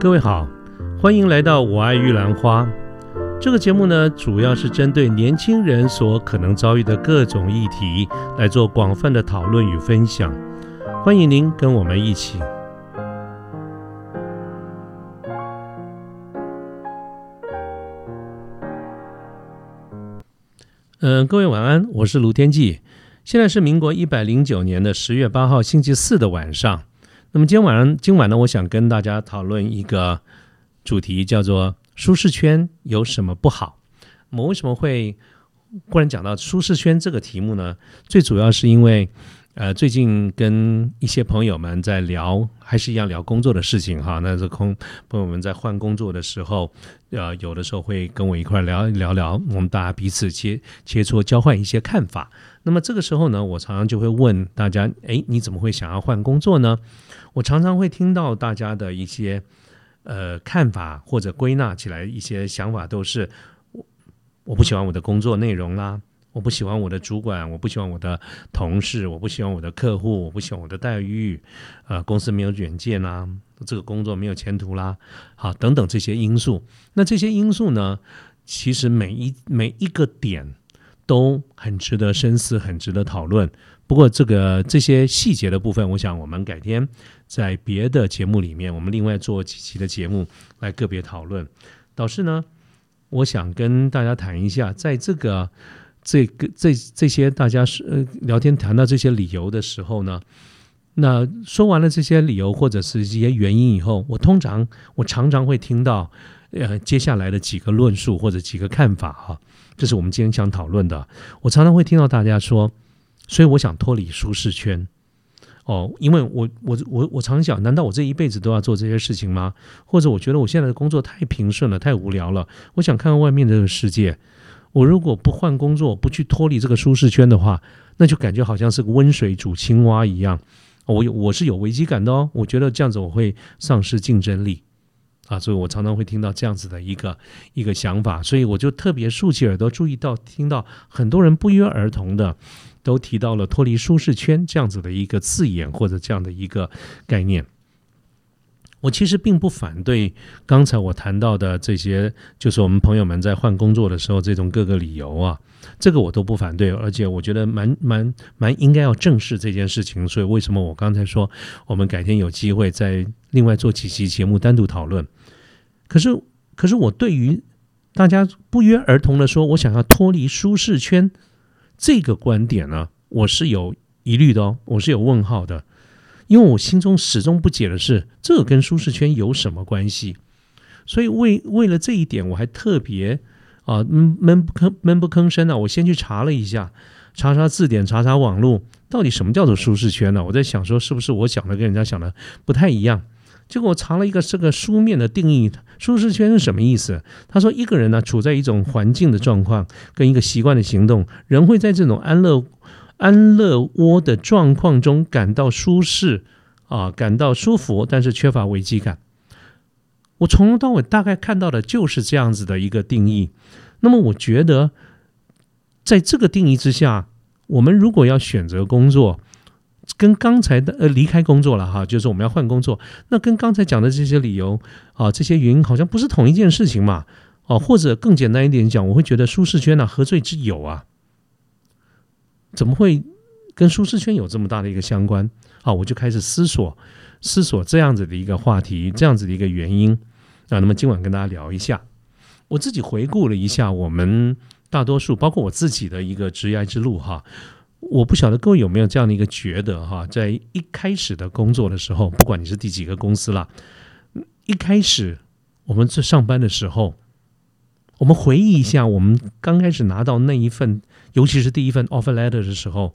各位好，欢迎来到《我爱玉兰花》这个节目呢，主要是针对年轻人所可能遭遇的各种议题来做广泛的讨论与分享。欢迎您跟我们一起。嗯，各位晚安，我是卢天记。现在是民国一百零九年的十月八号星期四的晚上。那么今天晚上，今晚呢，我想跟大家讨论一个主题，叫做舒适圈有什么不好？我为什么会忽然讲到舒适圈这个题目呢？最主要是因为。呃，最近跟一些朋友们在聊，还是一样聊工作的事情哈。那这空朋友们在换工作的时候，呃，有的时候会跟我一块聊一聊聊，我们大家彼此切切磋，交换一些看法。那么这个时候呢，我常常就会问大家：哎，你怎么会想要换工作呢？我常常会听到大家的一些呃看法，或者归纳起来一些想法，都是我我不喜欢我的工作内容啦。我不喜欢我的主管，我不喜欢我的同事，我不喜欢我的客户，我不喜欢我的待遇，呃，公司没有远见啦，这个工作没有前途啦，好，等等这些因素。那这些因素呢，其实每一每一个点都很值得深思，很值得讨论。不过这个这些细节的部分，我想我们改天在别的节目里面，我们另外做几期的节目来个别讨论。导师呢，我想跟大家谈一下，在这个。这个这这些大家是呃聊天谈到这些理由的时候呢，那说完了这些理由或者是一些原因以后，我通常我常常会听到呃接下来的几个论述或者几个看法哈，这是我们今天想讨论的。我常常会听到大家说，所以我想脱离舒适圈哦，因为我我我我常想，难道我这一辈子都要做这些事情吗？或者我觉得我现在的工作太平顺了，太无聊了，我想看看外面这个世界。我如果不换工作，不去脱离这个舒适圈的话，那就感觉好像是个温水煮青蛙一样。我有我是有危机感的哦。我觉得这样子我会丧失竞争力啊，所以我常常会听到这样子的一个一个想法，所以我就特别竖起耳朵，注意到听到很多人不约而同的都提到了脱离舒适圈这样子的一个字眼或者这样的一个概念。我其实并不反对刚才我谈到的这些，就是我们朋友们在换工作的时候这种各个理由啊，这个我都不反对，而且我觉得蛮蛮蛮应该要正视这件事情。所以为什么我刚才说我们改天有机会再另外做几期节目单独讨论？可是可是我对于大家不约而同的说我想要脱离舒适圈这个观点呢，我是有疑虑的哦，我是有问号的。因为我心中始终不解的是，这跟舒适圈有什么关系？所以为为了这一点，我还特别啊闷闷不吭闷不吭声啊，我先去查了一下，查查字典，查查网络，到底什么叫做舒适圈呢？我在想说，是不是我想的跟人家想的不太一样？结果我查了一个这个书面的定义，舒适圈是什么意思？他说，一个人呢处在一种环境的状况，跟一个习惯的行动，人会在这种安乐。安乐窝的状况中感到舒适啊，感到舒服，但是缺乏危机感。我从头到尾大概看到的就是这样子的一个定义。那么，我觉得在这个定义之下，我们如果要选择工作，跟刚才的呃离开工作了哈，就是我们要换工作，那跟刚才讲的这些理由啊，这些原因好像不是同一件事情嘛？哦，或者更简单一点讲，我会觉得舒适圈呢，何罪之有啊？怎么会跟舒适圈有这么大的一个相关？啊，我就开始思索，思索这样子的一个话题，这样子的一个原因啊。那么今晚跟大家聊一下，我自己回顾了一下我们大多数，包括我自己的一个职业之路哈。我不晓得各位有没有这样的一个觉得哈，在一开始的工作的时候，不管你是第几个公司啦，一开始我们在上班的时候，我们回忆一下，我们刚开始拿到那一份。尤其是第一份 offer letter 的时候，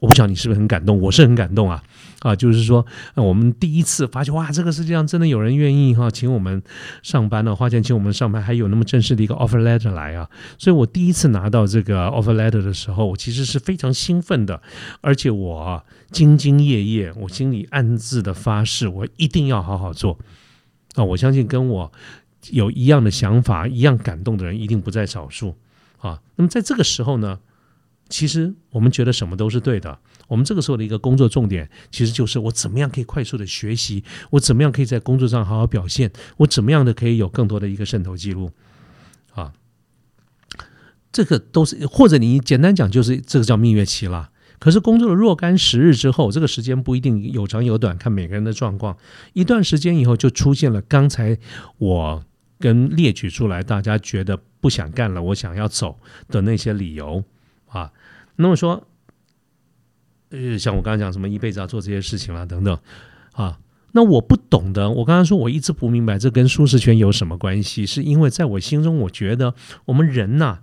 我不晓得你是不是很感动，我是很感动啊啊！就是说，我们第一次发现，哇，这个世界上真的有人愿意哈，请我们上班呢，花钱请我们上班，还有那么正式的一个 offer letter 来啊！所以我第一次拿到这个 offer letter 的时候，我其实是非常兴奋的，而且我兢兢业业，我心里暗自的发誓，我一定要好好做啊！我相信跟我有一样的想法、一样感动的人，一定不在少数。啊，那么在这个时候呢，其实我们觉得什么都是对的。我们这个时候的一个工作重点，其实就是我怎么样可以快速的学习，我怎么样可以在工作上好好表现，我怎么样的可以有更多的一个渗透记录，啊，这个都是或者你简单讲就是这个叫蜜月期了。可是工作了若干时日之后，这个时间不一定有长有短，看每个人的状况。一段时间以后，就出现了刚才我跟列举出来，大家觉得不想干了，我想要走的那些理由啊。那么说。呃，像我刚刚讲什么一辈子要做这些事情啦，等等，啊，那我不懂的，我刚刚说我一直不明白这跟舒适圈有什么关系，是因为在我心中，我觉得我们人呐，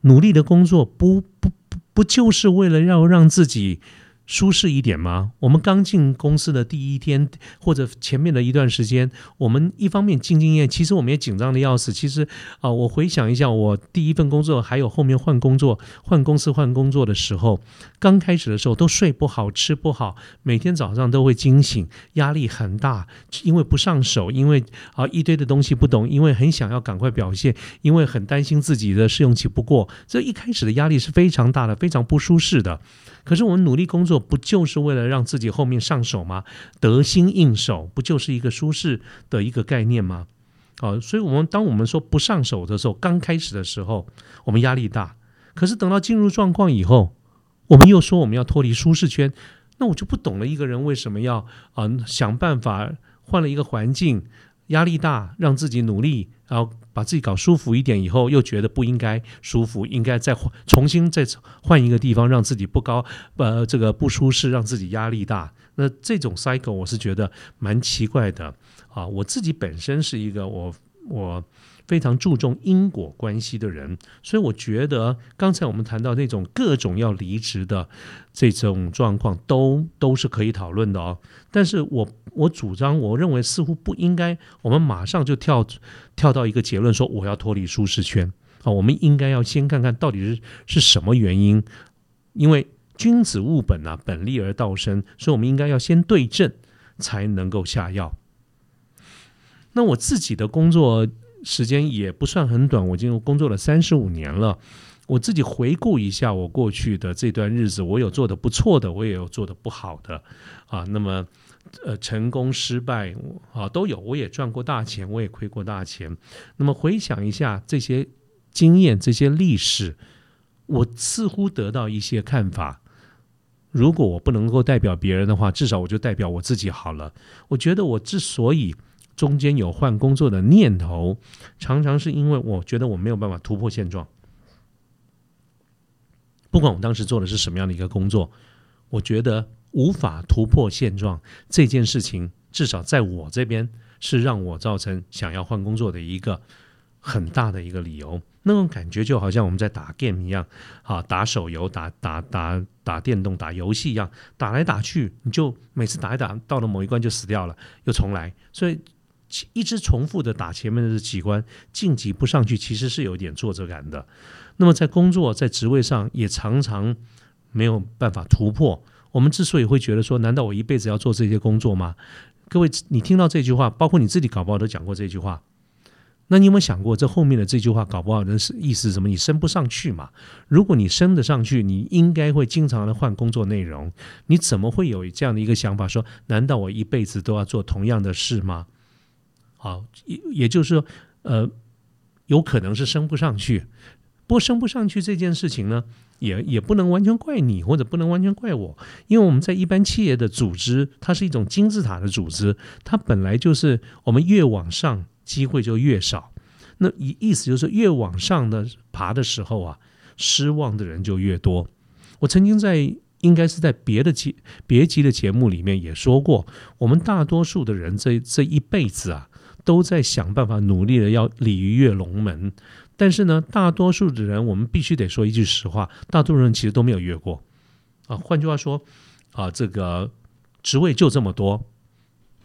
努力的工作不不不就是为了要让自己。舒适一点吗？我们刚进公司的第一天，或者前面的一段时间，我们一方面进经验，其实我们也紧张的要死。其实啊，我回想一下，我第一份工作，还有后面换工作、换公司、换工作的时候，刚开始的时候都睡不好、吃不好，每天早上都会惊醒，压力很大，因为不上手，因为啊一堆的东西不懂，因为很想要赶快表现，因为很担心自己的试用期不过，这一开始的压力是非常大的，非常不舒适的。可是我们努力工作，不就是为了让自己后面上手吗？得心应手，不就是一个舒适的一个概念吗？哦，所以，我们当我们说不上手的时候，刚开始的时候，我们压力大。可是等到进入状况以后，我们又说我们要脱离舒适圈，那我就不懂了。一个人为什么要啊想办法换了一个环境，压力大，让自己努力，然后。把自己搞舒服一点以后，又觉得不应该舒服，应该再重新再换一个地方，让自己不高呃这个不舒适，让自己压力大。那这种 cycle 我是觉得蛮奇怪的啊。我自己本身是一个我我。非常注重因果关系的人，所以我觉得刚才我们谈到那种各种要离职的这种状况，都都是可以讨论的哦。但是我我主张，我认为似乎不应该，我们马上就跳跳到一个结论，说我要脱离舒适圈啊。我们应该要先看看到底是是什么原因，因为君子务本啊，本立而道生，所以我们应该要先对症，才能够下药。那我自己的工作。时间也不算很短，我已经工作了三十五年了。我自己回顾一下我过去的这段日子，我有做的不错的，我也有做的不好的啊。那么，呃，成功失败啊都有，我也赚过大钱，我也亏过大钱。那么回想一下这些经验、这些历史，我似乎得到一些看法。如果我不能够代表别人的话，至少我就代表我自己好了。我觉得我之所以。中间有换工作的念头，常常是因为我觉得我没有办法突破现状。不管我当时做的是什么样的一个工作，我觉得无法突破现状这件事情，至少在我这边是让我造成想要换工作的一个很大的一个理由。那种感觉就好像我们在打 game 一样，啊，打手游、打打打打电动、打游戏一样，打来打去，你就每次打一打，到了某一关就死掉了，又重来，所以。一直重复的打前面的这几关，晋级不上去，其实是有点挫折感的。那么在工作在职位上也常常没有办法突破。我们之所以会觉得说，难道我一辈子要做这些工作吗？各位，你听到这句话，包括你自己搞不好都讲过这句话。那你有没有想过，这后面的这句话搞不好的是意思是什么？你升不上去嘛？如果你升得上去，你应该会经常的换工作内容。你怎么会有这样的一个想法？说，难道我一辈子都要做同样的事吗？好，也也就是说，呃，有可能是升不上去。不过升不上去这件事情呢，也也不能完全怪你，或者不能完全怪我，因为我们在一般企业的组织，它是一种金字塔的组织，它本来就是我们越往上机会就越少。那意意思就是越往上的爬的时候啊，失望的人就越多。我曾经在应该是在别的节别集的节目里面也说过，我们大多数的人这这一辈子啊。都在想办法努力的要鲤鱼跃龙门，但是呢，大多数的人，我们必须得说一句实话，大多数人其实都没有越过啊。换句话说，啊，这个职位就这么多，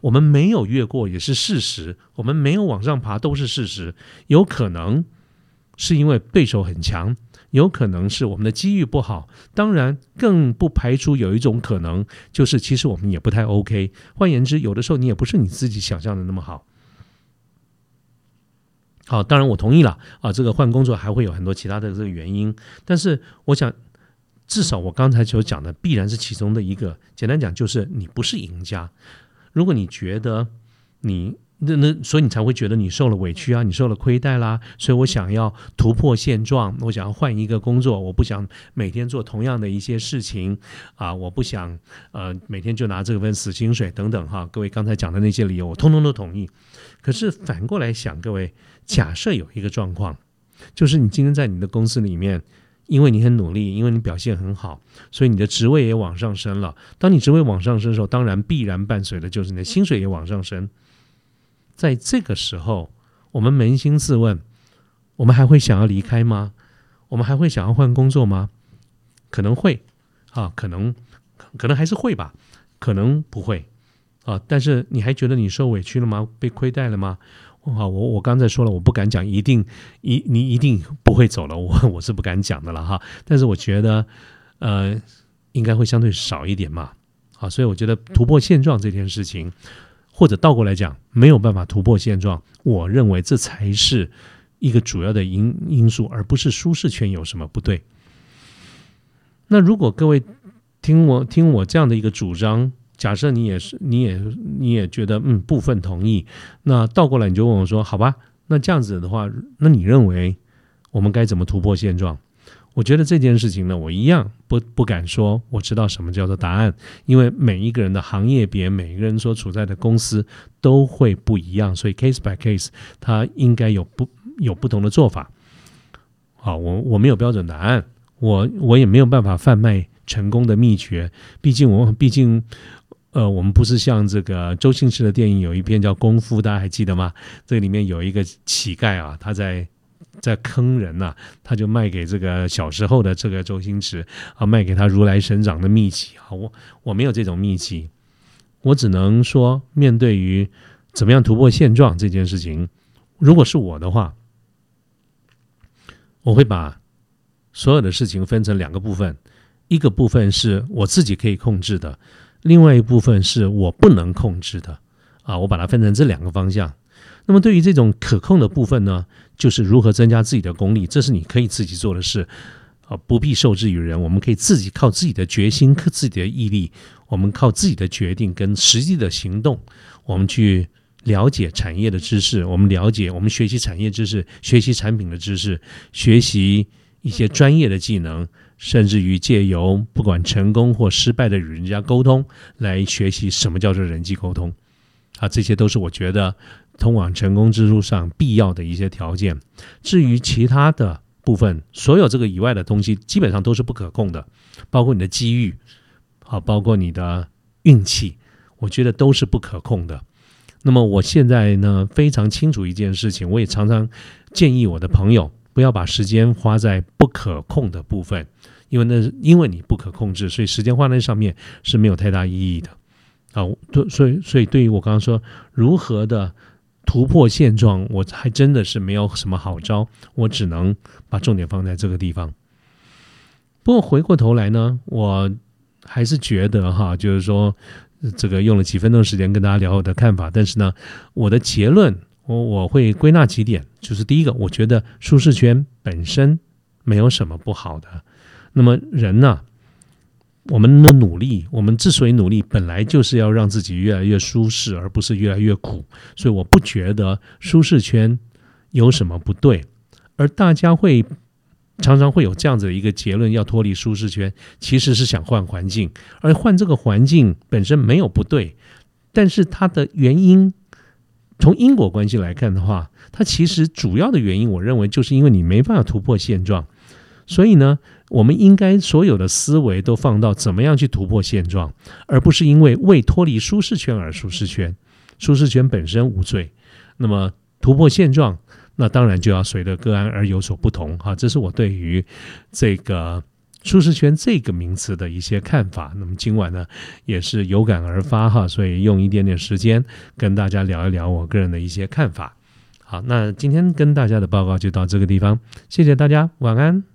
我们没有越过也是事实，我们没有往上爬都是事实。有可能是因为对手很强，有可能是我们的机遇不好，当然更不排除有一种可能，就是其实我们也不太 OK。换言之，有的时候你也不是你自己想象的那么好。好，当然我同意了啊，这个换工作还会有很多其他的这个原因，但是我想，至少我刚才所讲的必然是其中的一个。简单讲，就是你不是赢家。如果你觉得你那那，所以你才会觉得你受了委屈啊，你受了亏待啦。所以我想要突破现状，我想要换一个工作，我不想每天做同样的一些事情啊，我不想呃每天就拿这份死薪水等等哈。各位刚才讲的那些理由，我通通都同意。可是反过来想，各位。假设有一个状况，就是你今天在你的公司里面，因为你很努力，因为你表现很好，所以你的职位也往上升了。当你职位往上升的时候，当然必然伴随的就是你的薪水也往上升。在这个时候，我们扪心自问：我们还会想要离开吗？我们还会想要换工作吗？可能会啊，可能可能还是会吧，可能不会啊。但是你还觉得你受委屈了吗？被亏待了吗？好，我我刚才说了，我不敢讲一定一你一定不会走了，我我是不敢讲的了哈。但是我觉得，呃，应该会相对少一点嘛。好，所以我觉得突破现状这件事情，或者倒过来讲，没有办法突破现状，我认为这才是一个主要的因因素，而不是舒适圈有什么不对。那如果各位听我听我这样的一个主张。假设你也是，你也你也觉得嗯部分同意，那倒过来你就问我说，好吧，那这样子的话，那你认为我们该怎么突破现状？我觉得这件事情呢，我一样不不敢说我知道什么叫做答案，因为每一个人的行业别，每一个人所处在的公司都会不一样，所以 case by case，它应该有不有不同的做法。好，我我没有标准答案，我我也没有办法贩卖成功的秘诀，毕竟我毕竟。呃，我们不是像这个周星驰的电影有一篇叫《功夫》，大家还记得吗？这里面有一个乞丐啊，他在在坑人呐，他就卖给这个小时候的这个周星驰啊，卖给他如来神掌的秘籍啊。我我没有这种秘籍，我只能说，面对于怎么样突破现状这件事情，如果是我的话，我会把所有的事情分成两个部分，一个部分是我自己可以控制的。另外一部分是我不能控制的，啊，我把它分成这两个方向。那么对于这种可控的部分呢，就是如何增加自己的功力，这是你可以自己做的事，啊，不必受制于人。我们可以自己靠自己的决心、靠自己的毅力，我们靠自己的决定跟实际的行动，我们去了解产业的知识，我们了解，我们学习产业知识，学习产品的知识，学习一些专业的技能。甚至于借由不管成功或失败的与人家沟通，来学习什么叫做人际沟通，啊，这些都是我觉得通往成功之路上必要的一些条件。至于其他的部分，所有这个以外的东西，基本上都是不可控的，包括你的机遇，好，包括你的运气，我觉得都是不可控的。那么我现在呢，非常清楚一件事情，我也常常建议我的朋友，不要把时间花在不可控的部分。因为那因为你不可控制，所以时间花在上面是没有太大意义的啊。对，所以所以对于我刚刚说如何的突破现状，我还真的是没有什么好招，我只能把重点放在这个地方。不过回过头来呢，我还是觉得哈，就是说这个用了几分钟时间跟大家聊我的看法，但是呢，我的结论我我会归纳几点，就是第一个，我觉得舒适圈本身没有什么不好的。那么人呢？我们的努力，我们之所以努力，本来就是要让自己越来越舒适，而不是越来越苦。所以我不觉得舒适圈有什么不对。而大家会常常会有这样子的一个结论：要脱离舒适圈，其实是想换环境。而换这个环境本身没有不对，但是它的原因，从因果关系来看的话，它其实主要的原因，我认为就是因为你没办法突破现状。所以呢，我们应该所有的思维都放到怎么样去突破现状，而不是因为为脱离舒适圈而舒适圈。舒适圈本身无罪，那么突破现状，那当然就要随着个案而有所不同。哈，这是我对于这个舒适圈这个名词的一些看法。那么今晚呢，也是有感而发哈，所以用一点点时间跟大家聊一聊我个人的一些看法。好，那今天跟大家的报告就到这个地方，谢谢大家，晚安。